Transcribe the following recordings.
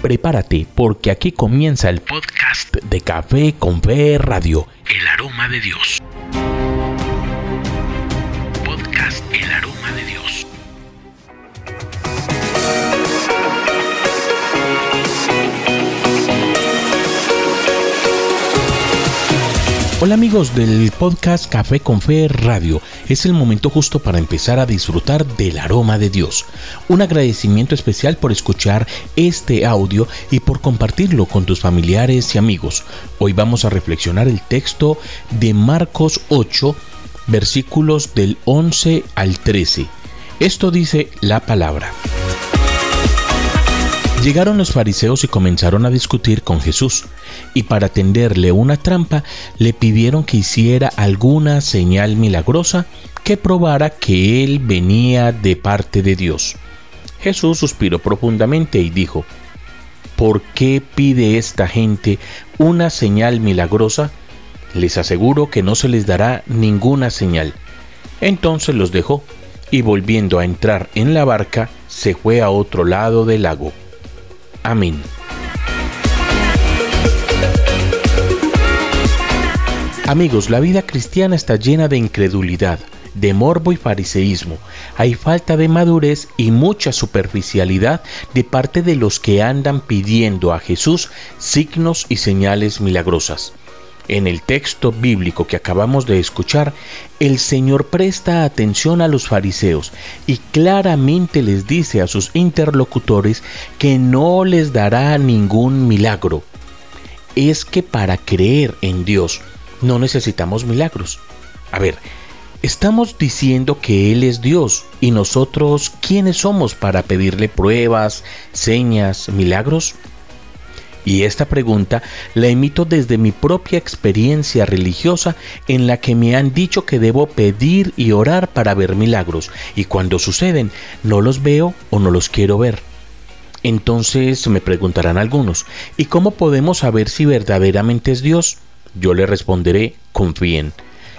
Prepárate porque aquí comienza el podcast de Café con Fe Radio, El Aroma de Dios. Hola amigos del podcast Café con Fe Radio. Es el momento justo para empezar a disfrutar del aroma de Dios. Un agradecimiento especial por escuchar este audio y por compartirlo con tus familiares y amigos. Hoy vamos a reflexionar el texto de Marcos 8, versículos del 11 al 13. Esto dice la palabra. Llegaron los fariseos y comenzaron a discutir con Jesús, y para tenderle una trampa le pidieron que hiciera alguna señal milagrosa que probara que él venía de parte de Dios. Jesús suspiró profundamente y dijo, ¿Por qué pide esta gente una señal milagrosa? Les aseguro que no se les dará ninguna señal. Entonces los dejó, y volviendo a entrar en la barca, se fue a otro lado del lago. Amén. Amigos, la vida cristiana está llena de incredulidad, de morbo y fariseísmo. Hay falta de madurez y mucha superficialidad de parte de los que andan pidiendo a Jesús signos y señales milagrosas. En el texto bíblico que acabamos de escuchar, el Señor presta atención a los fariseos y claramente les dice a sus interlocutores que no les dará ningún milagro. Es que para creer en Dios no necesitamos milagros. A ver, estamos diciendo que Él es Dios y nosotros, ¿quiénes somos para pedirle pruebas, señas, milagros? Y esta pregunta la emito desde mi propia experiencia religiosa en la que me han dicho que debo pedir y orar para ver milagros y cuando suceden no los veo o no los quiero ver. Entonces me preguntarán algunos, ¿y cómo podemos saber si verdaderamente es Dios? Yo le responderé, confíen.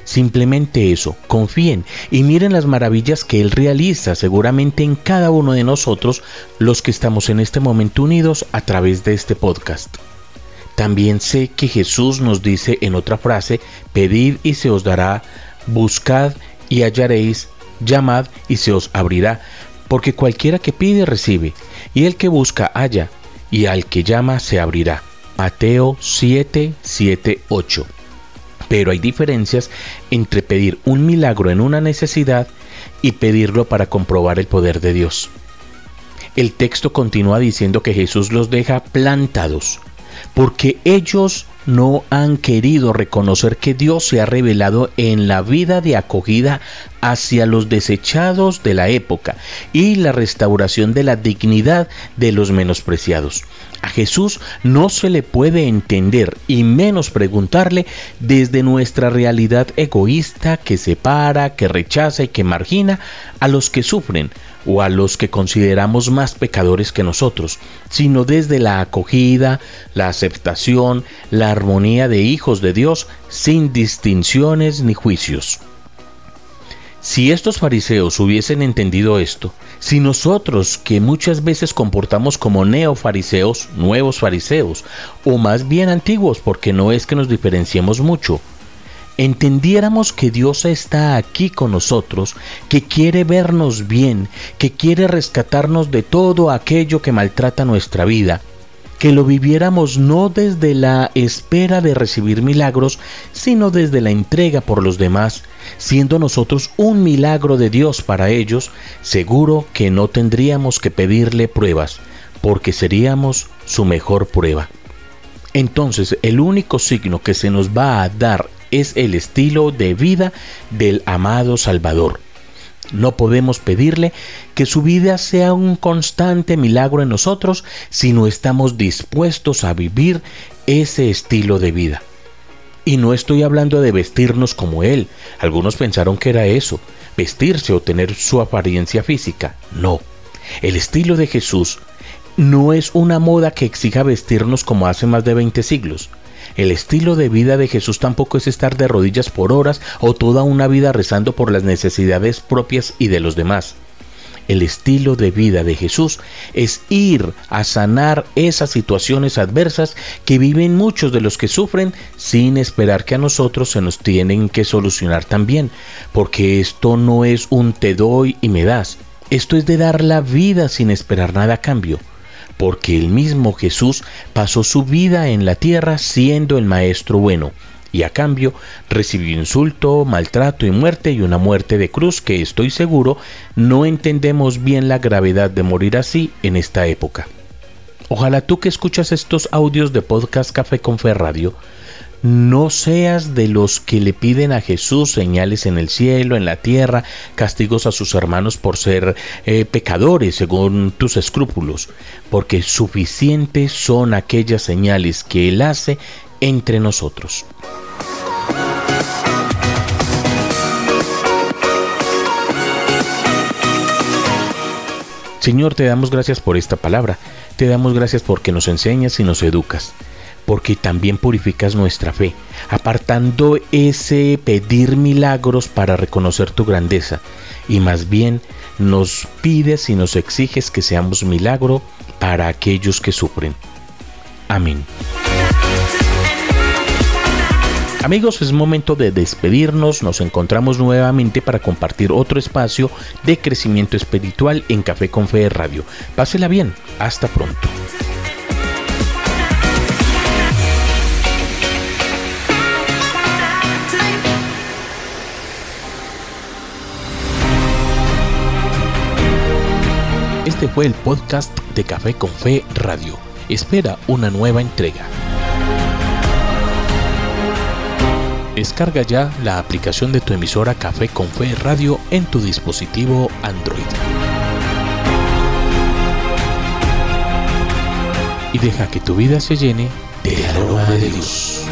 Simplemente eso, confíen y miren las maravillas que Él realiza seguramente en cada uno de nosotros los que estamos en este momento unidos a través de este podcast. También sé que Jesús nos dice en otra frase, pedid y se os dará, buscad y hallaréis, llamad y se os abrirá, porque cualquiera que pide recibe, y el que busca halla, y al que llama se abrirá. Mateo 7, 7, 8 pero hay diferencias entre pedir un milagro en una necesidad y pedirlo para comprobar el poder de Dios. El texto continúa diciendo que Jesús los deja plantados, porque ellos no han querido reconocer que Dios se ha revelado en la vida de acogida hacia los desechados de la época y la restauración de la dignidad de los menospreciados. A Jesús no se le puede entender y menos preguntarle desde nuestra realidad egoísta que separa, que rechaza y que margina a los que sufren o a los que consideramos más pecadores que nosotros, sino desde la acogida, la aceptación, la armonía de hijos de Dios sin distinciones ni juicios. Si estos fariseos hubiesen entendido esto, si nosotros que muchas veces comportamos como neofariseos, nuevos fariseos, o más bien antiguos porque no es que nos diferenciemos mucho, entendiéramos que Dios está aquí con nosotros, que quiere vernos bien, que quiere rescatarnos de todo aquello que maltrata nuestra vida, que lo viviéramos no desde la espera de recibir milagros, sino desde la entrega por los demás, siendo nosotros un milagro de Dios para ellos, seguro que no tendríamos que pedirle pruebas, porque seríamos su mejor prueba. Entonces el único signo que se nos va a dar es el estilo de vida del amado Salvador no podemos pedirle que su vida sea un constante milagro en nosotros si no estamos dispuestos a vivir ese estilo de vida. Y no estoy hablando de vestirnos como Él. Algunos pensaron que era eso, vestirse o tener su apariencia física. No. El estilo de Jesús no es una moda que exija vestirnos como hace más de 20 siglos. El estilo de vida de Jesús tampoco es estar de rodillas por horas o toda una vida rezando por las necesidades propias y de los demás. el estilo de vida de Jesús es ir a sanar esas situaciones adversas que viven muchos de los que sufren sin esperar que a nosotros se nos tienen que solucionar también, porque esto no es un te doy y me das, esto es de dar la vida sin esperar nada a cambio porque el mismo Jesús pasó su vida en la tierra siendo el Maestro bueno, y a cambio recibió insulto, maltrato y muerte y una muerte de cruz que estoy seguro no entendemos bien la gravedad de morir así en esta época. Ojalá tú que escuchas estos audios de podcast Café con Fe Radio no seas de los que le piden a Jesús señales en el cielo, en la tierra, castigos a sus hermanos por ser eh, pecadores según tus escrúpulos, porque suficientes son aquellas señales que Él hace entre nosotros. Señor, te damos gracias por esta palabra, te damos gracias porque nos enseñas y nos educas porque también purificas nuestra fe, apartando ese pedir milagros para reconocer tu grandeza, y más bien nos pides y nos exiges que seamos milagro para aquellos que sufren. Amén. Amigos, es momento de despedirnos. Nos encontramos nuevamente para compartir otro espacio de crecimiento espiritual en Café con Fe Radio. Pásela bien. Hasta pronto. Este fue el podcast de Café con Fe Radio. Espera una nueva entrega. Descarga ya la aplicación de tu emisora Café con Fe Radio en tu dispositivo Android. Y deja que tu vida se llene del aroma de Dios.